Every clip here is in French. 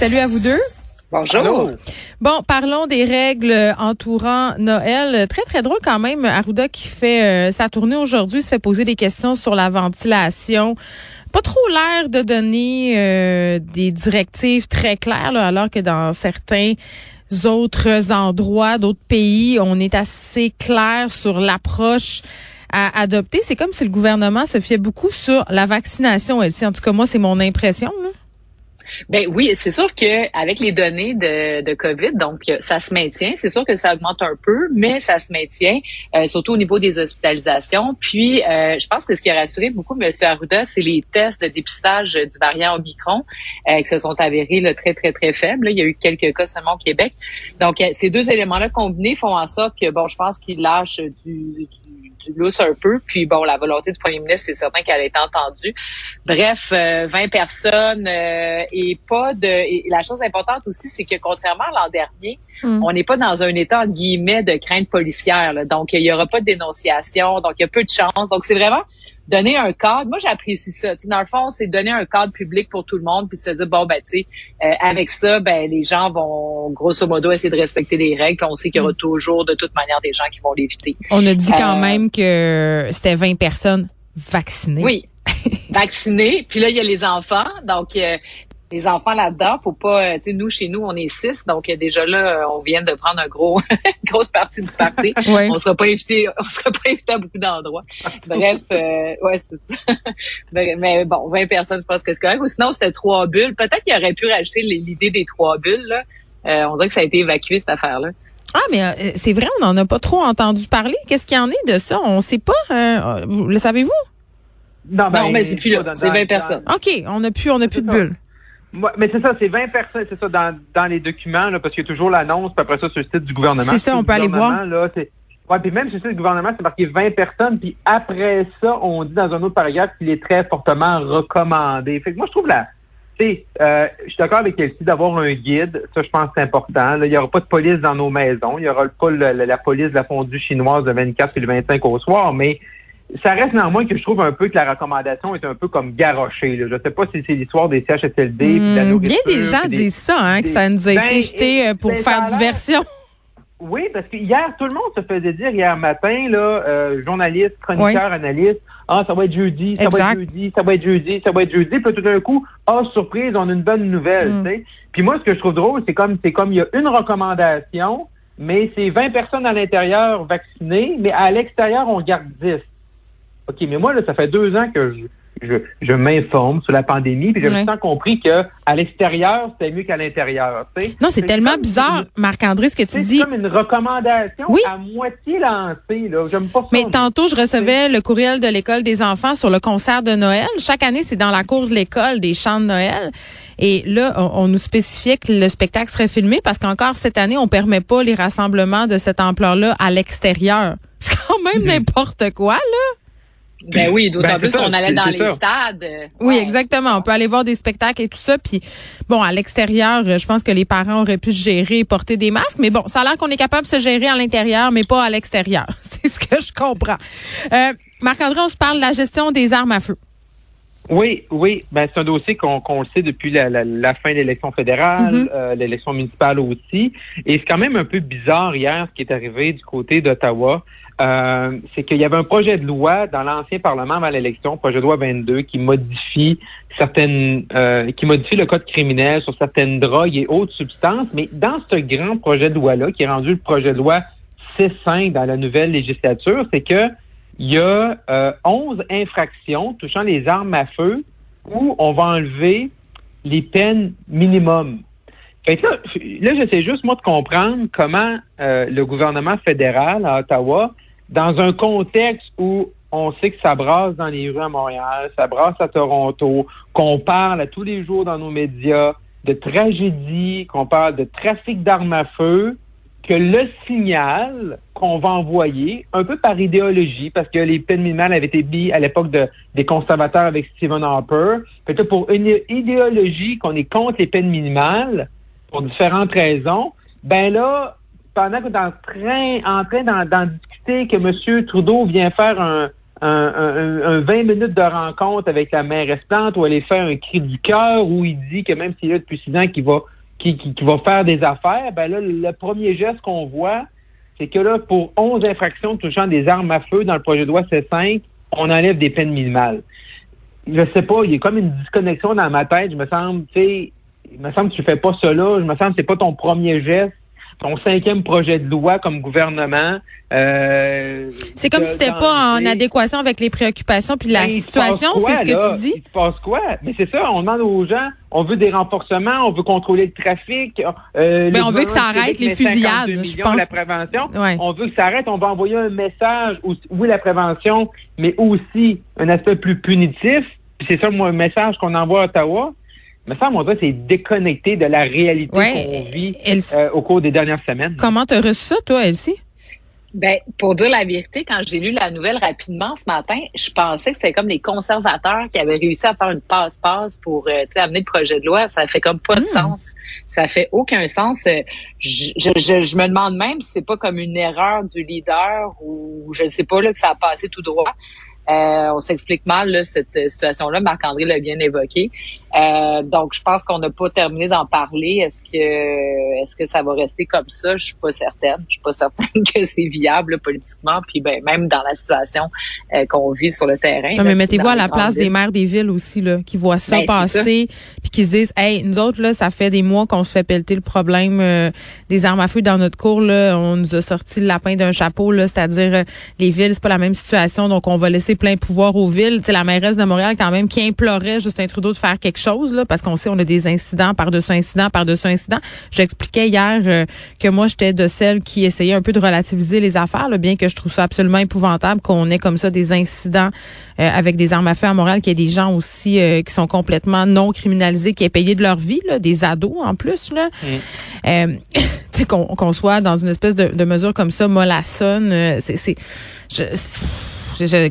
Salut à vous deux. Bonjour. Bon, parlons des règles entourant Noël. Très, très drôle quand même. Arruda qui fait euh, sa tournée aujourd'hui se fait poser des questions sur la ventilation. Pas trop l'air de donner euh, des directives très claires, alors que dans certains autres endroits, d'autres pays, on est assez clair sur l'approche à adopter. C'est comme si le gouvernement se fiait beaucoup sur la vaccination, elle. En tout cas, moi, c'est mon impression. Ben oui, c'est sûr que avec les données de, de COVID, donc ça se maintient. C'est sûr que ça augmente un peu, mais ça se maintient, euh, surtout au niveau des hospitalisations. Puis, euh, je pense que ce qui a rassuré beaucoup M. Arruda, c'est les tests de dépistage du variant Omicron euh, qui se sont avérés là, très, très, très faibles. Il y a eu quelques cas seulement au Québec. Donc, ces deux éléments-là combinés font en sorte que, bon, je pense qu'il lâche du, du lousse un peu. Puis bon, la volonté du premier ministre, c'est certain qu'elle a été entendue. Bref, 20 personnes et pas de. Et la chose importante aussi, c'est que contrairement à l'an dernier, hmm. on n'est pas dans un état entre guillemets de crainte policière. Donc il y aura pas de dénonciation, donc il y a peu de chance. Donc c'est vraiment donner un cadre. Moi, j'apprécie ça. dans le fond, c'est donner un cadre public pour tout le monde, puis se dire bon ben tu sais, euh, avec ça, ben les gens vont grosso modo essayer de respecter les règles. Puis on sait qu'il y aura hmm. toujours de toute manière des gens qui vont l'éviter. On a dit quand euh, même que c'était 20 personnes vaccinées. Oui, vaccinées. Puis là, il y a les enfants. Donc, euh, les enfants là-dedans, faut pas, euh, tu sais, nous chez nous on est six, donc euh, déjà là, euh, on vient de prendre un gros, grosse partie du party. On sera pas invité, on sera pas invité à beaucoup d'endroits. Bref, ouais, c'est ça. Mais bon, 20 personnes, je pense que c'est correct. Ou sinon c'était trois bulles. Peut-être qu'il aurait pu rajouter l'idée des trois bulles. Là. on dirait que ça a été évacué cette affaire-là. Ah, mais c'est vrai, on n'en a pas trop entendu parler. Qu'est-ce qu'il y en est de ça? On sait pas. le savez-vous? Non, ben, mais c'est plus là. C'est 20 personnes. OK, on n'a plus, on a plus de bulles mais c'est ça, c'est 20 personnes, c'est ça, dans, dans les documents, là, parce qu'il y a toujours l'annonce, puis après ça, sur le site du gouvernement. C'est ça, on peut aller voir. Là, ouais, puis même sur le site du gouvernement, c'est marqué 20 personnes, puis après ça, on dit dans un autre paragraphe qu'il est très fortement recommandé. Fait que moi, je trouve là, euh, je suis d'accord avec Elsie d'avoir un guide, ça je pense que c'est important. Là, il n'y aura pas de police dans nos maisons, il n'y aura pas la, police de la fondue chinoise de 24 et le 25 au soir, mais ça reste néanmoins que je trouve un peu que la recommandation est un peu comme garochée. Là. Je sais pas si c'est l'histoire des CHSLD. Mmh, bien des gens disent ça, hein, que ça nous a été ben, jeté euh, pour ben, faire diversion. Oui, parce que hier, tout le monde se faisait dire hier matin, là, euh, journaliste, chroniqueur, analyste, ah, ça va être jeudi, ça va être jeudi, ça va être jeudi, ça va être jeudi. Puis tout d'un coup, ah, surprise, on a une bonne nouvelle. Mmh. Puis moi, ce que je trouve drôle, c'est comme c'est comme il y a une recommandation, mais c'est 20 personnes à l'intérieur vaccinées, mais à l'extérieur, on garde 10. OK, mais moi, là, ça fait deux ans que je, je, m'informe sur la pandémie, puis j'ai ouais. compris que à l'extérieur, c'était mieux qu'à l'intérieur. Non, c'est tellement bizarre, Marc-André, ce que tu dis. C'est comme une recommandation à moitié lancée. Là. J'aime pas ça. Mais tantôt, je recevais le courriel de l'école des enfants sur le concert de Noël. Chaque année, c'est dans la cour de l'école des chants de Noël. Et là, on, nous spécifiait que le spectacle serait filmé parce qu'encore cette année, on permet pas les rassemblements de cette ampleur-là à l'extérieur. C'est quand même n'importe quoi, là. Ben oui, d'autant ben, plus qu'on allait dans les stades. Oui, exactement. On peut aller voir des spectacles et tout ça. Puis bon, à l'extérieur, je pense que les parents auraient pu se gérer et porter des masques. Mais bon, ça a l'air qu'on est capable de se gérer à l'intérieur, mais pas à l'extérieur. C'est ce que je comprends. Euh, Marc-André, on se parle de la gestion des armes à feu. Oui, oui. Ben, c'est un dossier qu'on le sait depuis la, fin de l'élection fédérale, mm-hmm. euh, l'élection municipale aussi. Et c'est quand même un peu bizarre hier ce qui est arrivé du côté d'Ottawa. Euh, c'est qu'il y avait un projet de loi dans l'ancien Parlement avant l'élection, projet de loi 22, qui modifie certaines, euh, qui modifie le code criminel sur certaines drogues et autres substances. Mais dans ce grand projet de loi-là, qui est rendu le projet de loi C5 dans la nouvelle législature, c'est que il y a euh, 11 infractions touchant les armes à feu où on va enlever les peines minimum. Fait que là, là j'essaie juste, moi, de comprendre comment euh, le gouvernement fédéral à Ottawa dans un contexte où on sait que ça brasse dans les rues à Montréal, ça brasse à Toronto, qu'on parle à tous les jours dans nos médias de tragédie, qu'on parle de trafic d'armes à feu, que le signal qu'on va envoyer, un peu par idéologie, parce que les peines minimales avaient été mises à l'époque de, des conservateurs avec Stephen Harper, peut-être pour une idéologie qu'on est contre les peines minimales, pour différentes raisons, ben là, pendant est en train, en train d'en discuter, que M. Trudeau vient faire un, un, un, 20 minutes de rencontre avec la maire Esplante où elle est fait un cri du cœur où il dit que même s'il est là depuis six ans qu'il va qui, qui, va faire des affaires, ben là, le premier geste qu'on voit, c'est que là, pour 11 infractions touchant des armes à feu dans le projet de loi C5, on enlève des peines minimales. Je sais pas, il y a comme une disconnexion dans ma tête. Je me semble, tu sais, il me semble que tu fais pas là. Je me semble que c'est pas ton premier geste ton cinquième projet de loi comme gouvernement. Euh, c'est comme si c'était pas en adéquation avec les préoccupations puis la situation, c'est ce que tu dis? Il se passe quoi? Mais c'est ça, on demande aux gens, on veut des renforcements, on veut contrôler le trafic. Euh, Mais on veut que ça arrête les fusillades, je pense. La prévention. On veut que ça arrête. On va envoyer un message. Oui, la prévention, mais aussi un aspect plus punitif. c'est ça, moi, un message qu'on envoie à Ottawa me semble, on c'est déconnecté de la réalité qu'on vit euh, au cours des dernières semaines. Comment tu as reçu ça, toi, Elsie? Ben, pour dire la vérité, quand j'ai lu la nouvelle rapidement ce matin, je pensais que c'était comme les conservateurs qui avaient réussi à faire une passe-passe pour euh, amener le projet de loi. Ça fait comme pas de hmm. sens. Ça fait aucun sens. Euh, je, je, je, me demande même si c'est pas comme une erreur du leader ou je ne sais pas là que ça a passé tout droit. Euh, on s'explique mal là, cette situation-là. Marc-André l'a bien évoqué. Euh, donc, je pense qu'on n'a pas terminé d'en parler. Est-ce que est-ce que ça va rester comme ça? Je suis pas certaine. Je suis pas certaine que c'est viable politiquement. Puis ben, même dans la situation euh, qu'on vit sur le terrain. mais mettez-vous à la place des maires des villes aussi, là, qui voient ça ben, passer, puis qui se disent Hey, nous autres, là, ça fait des mois qu'on se fait pelleter le problème euh, des armes à feu dans notre cours. Là. On nous a sorti le lapin d'un chapeau, là, c'est-à-dire les villes, c'est pas la même situation, donc on va laisser plein pouvoir aux villes. C'est la mairesse de Montréal, quand même, qui implorait Justin Trudeau de faire quelque chose, là, parce qu'on sait on a des incidents par-dessus incidents par-dessus incidents. J'expliquais hier euh, que moi, j'étais de celles qui essayaient un peu de relativiser les affaires, bien que je trouve ça absolument épouvantable qu'on ait comme ça des incidents euh, avec des armes à feu à Montréal, qu'il y ait des gens aussi euh, qui sont complètement non criminalisés, qui aient payé de leur vie, là, des ados en plus. Là. Mm. qu'on soit dans une espèce de, de mesure comme ça, mollassonne, c'est... Je,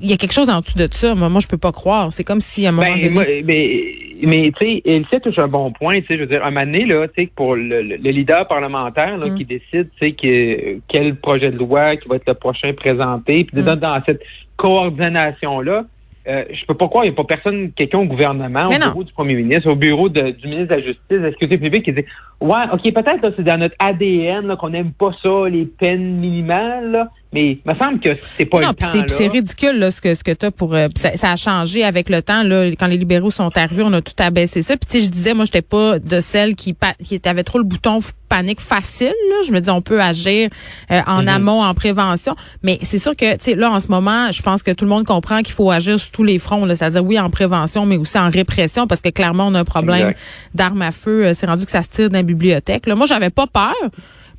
il y a quelque chose en dessous de ça. Moi, moi je peux pas croire. C'est comme si à un moment ben, donné... mais, mais tu sais, il touche un bon point. Tu sais, je veux dire, un moment donné, là, tu sais, pour le, leader parlementaire là, mm. qui décide, tu sais, que, quel projet de loi qui va être le prochain présenté, puis mm. dans cette coordination là, euh, je peux pas croire, il n'y a pas personne, quelqu'un au gouvernement, au bureau du premier ministre, au bureau du ministre de la Justice, de la Sécurité publique qui dit Ouais, OK, peut-être c'est dans notre ADN qu'on n'aime pas ça, les peines minimales, mais il me semble que c'est pas non, C'est ridicule là, ce que ce que tu as pour euh, ça, a changé avec le temps là, quand les libéraux sont arrivés, on a tout abaissé ça. Puis tu sais je disais moi j'étais pas de celle qui qui avait trop le bouton panique facile là. Je me dis on peut agir euh, en mm-hmm. amont en prévention, mais c'est sûr que tu sais là en ce moment, je pense que tout le monde comprend qu'il faut agir sur tous les fronts là, c'est-à-dire oui en prévention mais aussi en répression parce que clairement on a un problème d'armes à feu, euh, c'est rendu que ça se tire dans bibliothèque. Là, moi, j'avais pas peur.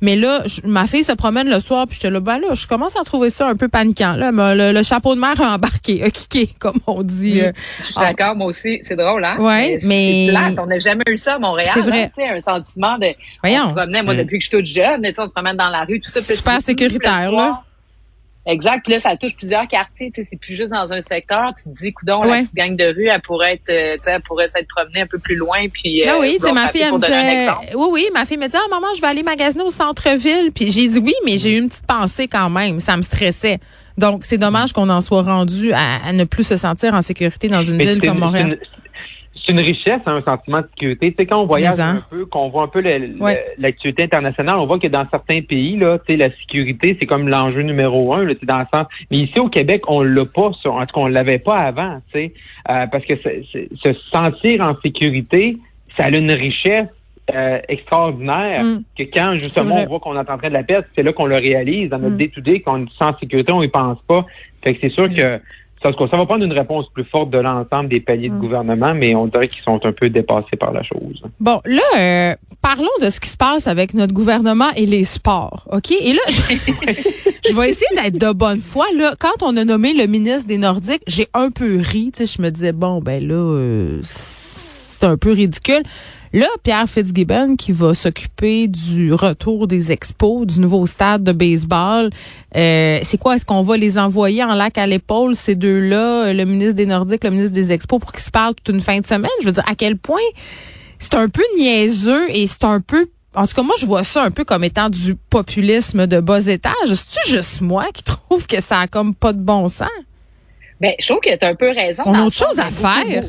Mais là, ma fille se promène le soir, puis j'étais là, ben là, je commence à trouver ça un peu paniquant. Là, le, chapeau de mer a embarqué, a kické, comme on dit. Euh. je suis d'accord, moi aussi, c'est drôle, hein? Ouais, mais, mais... on n'a jamais eu ça à Montréal. C'est vrai. un sentiment de. Voyons. On se promenait, moi, mm. depuis que je suis toute jeune, on se promène dans la rue, tout ça. Super sécuritaire, là. Exact. Puis là, ça touche plusieurs quartiers. Tu sais, c'est plus juste dans un secteur. Tu te dis, coudon, la petite gang de rue, elle pourrait être, euh, tu sais, elle pourrait s'être promenée un peu plus loin. Puis, ah oui, tu sais, ma fille, elle me disait, oui, oui, ma fille me dit, ah, maman, je vais aller magasiner au centre-ville. Puis j'ai dit oui, mais j'ai eu une petite pensée quand même. Ça me stressait. Donc, c'est dommage qu'on en soit rendu à, ne plus se sentir en sécurité dans une ville comme Montréal c'est une richesse, hein, un sentiment de sécurité. Tu sais, quand on voyage un peu, qu'on voit un peu l'actualité internationale, on voit que dans certains pays, là, tu sais, la sécurité, c'est comme l'enjeu numéro un, là, dans le sens. Mais ici au Québec, on l'a pas, en tout cas, on l'avait pas avant, tu sais, euh, parce que se sentir en sécurité, ça a une richesse euh, extraordinaire mm. que quand justement on voit qu'on est en train de la perte, c'est là qu'on le réalise dans notre mm. day-to-day, qu'on est sans sécurité, on y pense pas. Fait que c'est sûr mm. que ça, ça va prendre une réponse plus forte de l'ensemble des paliers de mm. gouvernement, mais on dirait qu'ils sont un peu dépassés par la chose. Bon, là, euh, parlons de ce qui se passe avec notre gouvernement et les sports, OK? Et là, je, vais essayer d'être de bonne foi. Là, quand on a nommé le ministre des Nordiques, j'ai un peu ri. Tu sais, je me disais, bon, ben là... Euh, c'est un peu ridicule. Là, Pierre Fitzgibbon qui va s'occuper du retour des expos, du nouveau stade de baseball. Euh, c'est quoi? Est-ce qu'on va les envoyer en lac à l'épaule, ces deux-là, le ministre des Nordiques, le ministre des Expos, pour qu'ils se parlent toute une fin de semaine? Je veux dire, à quel point c'est un peu niaiseux et c'est un peu en tout cas, moi, je vois ça un peu comme étant du populisme de bas étage. C'est-tu juste moi qui trouve que ça a comme pas de bon sens? Ben, je trouve que tu as un peu raison. On a autre chose à faire.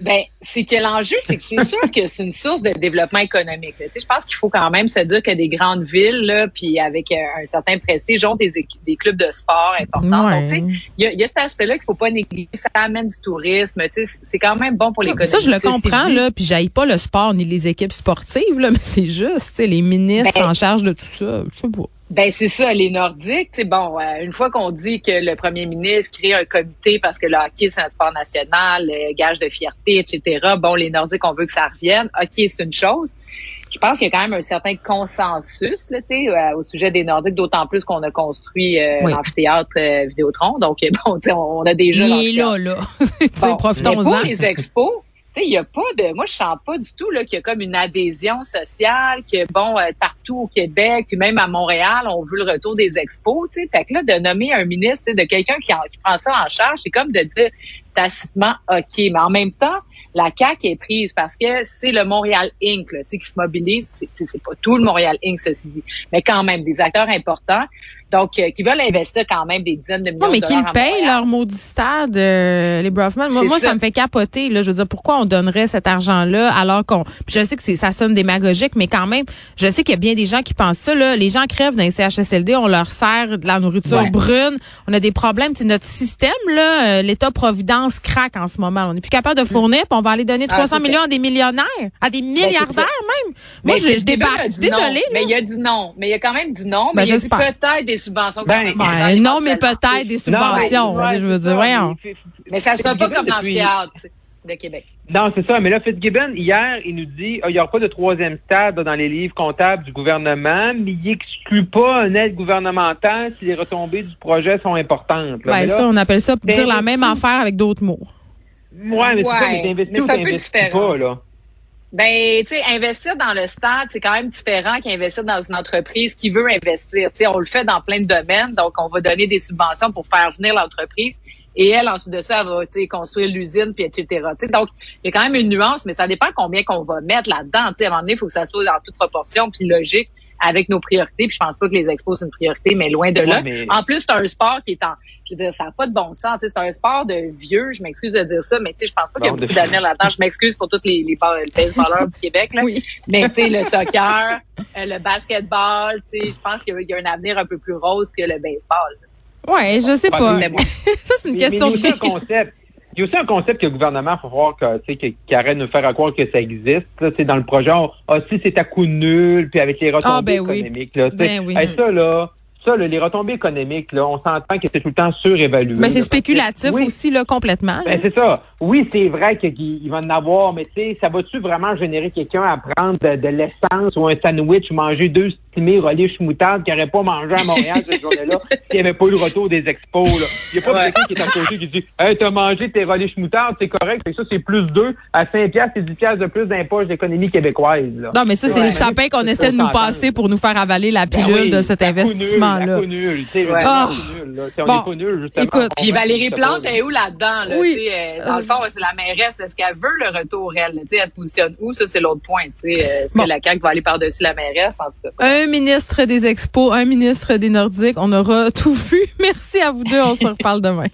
ben, c'est que l'enjeu, c'est que c'est sûr que c'est une source de développement économique. Tu sais, je pense qu'il faut quand même se dire que des grandes villes, là, puis avec euh, un certain prestige, ont des, des clubs de sport importants. Donc, tu sais, il y a, cet aspect-là qu'il faut pas négliger. Ça amène du tourisme. Tu sais, c'est quand même bon pour l'économie. Ça, je le comprends, là, puis j'aille pas le sport ni les équipes sportives, là, mais c'est juste, tu sais, les ministres ben en charge de tout ça. Je sais pas. Ben c'est ça, les Nordiques, c'est bon. Euh, une fois qu'on dit que le premier ministre crée un comité parce que le hockey c'est un sport national, euh, gage de fierté, etc. Bon, les Nordiques, on veut que ça revienne. Ok, c'est une chose. Je pense qu'il y a quand même un certain consensus là, euh, au sujet des Nordiques, d'autant plus qu'on a construit l'amphithéâtre Vidéotron. Donc bon, on, a déjà. Il est là, là. bon, profitons-en. Pour les expos, il y a pas de, moi je sens pas du tout là qu'il y a comme une adhésion sociale, que bon euh, partout au Québec, même à Montréal, on veut le retour des expos, tu sais. Fait que là de nommer un ministre, de quelqu'un qui, prend ça en charge, c'est comme de dire tacitement ok, mais en même temps la CAQ est prise parce que c'est le Montréal Inc. Là, qui se mobilise. C'est pas tout le Montréal Inc. ceci dit, mais quand même des acteurs importants. Donc, euh, qui veulent investir quand même des dizaines de millions non, mais de qu'ils payent leur maudit stade, euh, les Brofman. Moi, ça. me fait capoter. Là, je veux dire, pourquoi on donnerait cet argent-là alors qu'on... Je sais que ça sonne démagogique, mais quand même, je sais qu'il y a bien des gens qui pensent ça. Là. Les gens crèvent dans les CHSLD, on leur sert de la nourriture brune, on a des problèmes. C'est notre système, là, euh, l'État-providence craque en ce moment. On n'est plus capable de mm. fournir, puis on va aller donner 300 ah, millions à des millionnaires, à des ben, milliardaires même. Moi, je, débarque. Désolée. Mais il y a dit non. Mais il y a quand même dit non. Mais ben, il y a dit peut-être des subventions. Ben, non, mais peut-être des subventions. je veux dire, voyons. Mais ça sera pas comme l'amphithéâtre de Québec. Non, c'est ça. Mais là, Fitzgibbon, hier, il nous dit oh, il n'y aura pas de troisième stade dans les livres comptables du gouvernement, mais il n'exclut pas un aide gouvernementale si les retombées du projet sont importantes. Ben, ça, on appelle ça dire la même affaire avec d'autres mots. Ouais, mais c'est ça, mais c'est pas, là. Ben, tu sais, investir dans le stade, c'est quand même différent qu'investir dans une entreprise qui veut investir. Tu sais, on le fait dans plein de domaines, donc on va donner des subventions pour faire venir l'entreprise. Et elle, ensuite de ça, elle va construire l'usine, puis etc. donc, il y a quand même une nuance, mais ça dépend combien qu'on va mettre là-dedans. À un moment donné, il faut que ça soit dans toute proportion, puis logique avec nos priorités. Puis je pense pas que les expos sont une priorité, mais loin de là. En plus, c'est un sport qui est en, je veux dire, ça n'a pas de bon sens. C'est un sport de vieux. Je m'excuse de dire ça, mais tu sais, je pense pas qu'il y a beaucoup d'avenir là-dedans. Je m'excuse pour tous les, les, baseballeurs du Québec. Là. Mais tu sais, le soccer, euh, le basketball, tu sais, je pense qu'il y a un avenir un peu plus rose que le baseball. Ouais, je sais pas. ça, c'est une question de concept. Il y a aussi un concept que le gouvernement, faut voir que, qui arrête de nous faire croire que ça existe. C'est dans le projet, ah, si c'est à coup nul, puis avec les retombées ah, ben économiques. Là, ben oui. ça, là, ça, les retombées économiques, là, on s'entend que c'est tout le temps surévalué. Mais c'est spéculatif aussi, là, complètement. Ben, c'est ça. Oui, c'est vrai qu'il va en avoir, mais tu sais, ça va-tu vraiment générer quelqu'un à prendre de, l'essence ou un sandwich, manger deux stimés relish moutarde qui n'aurait pas mangé à Montréal cette journée-là s'il n'y avait pas eu le retour des expos, là. Il n'y a pas quelqu'un qui est à côté qui dit, hey, t'as mangé tes relish moutarde, c'est correct. ça, c'est plus deux à 5 piastres et 10 piastres de plus d'impôts d'économie québécoise, là. Non, mais ça, c'est le sapin qu'on essaie de nous passer pour nous faire avaler la ben pilule de cet investissement là. Ah. bon, Écoute, puis Valérie Plante est où là-dedans? Là, oui. Euh, dans le fond, c'est la mairesse. Est-ce qu'elle veut le retour, elle? elle se positionne où? Ça, c'est l'autre point. Euh, est-ce que la CAQ va aller par-dessus la mairesse? En tout cas? Un ministre des Expos, un ministre des Nordiques. On aura tout vu. Merci à vous deux. On se reparle demain.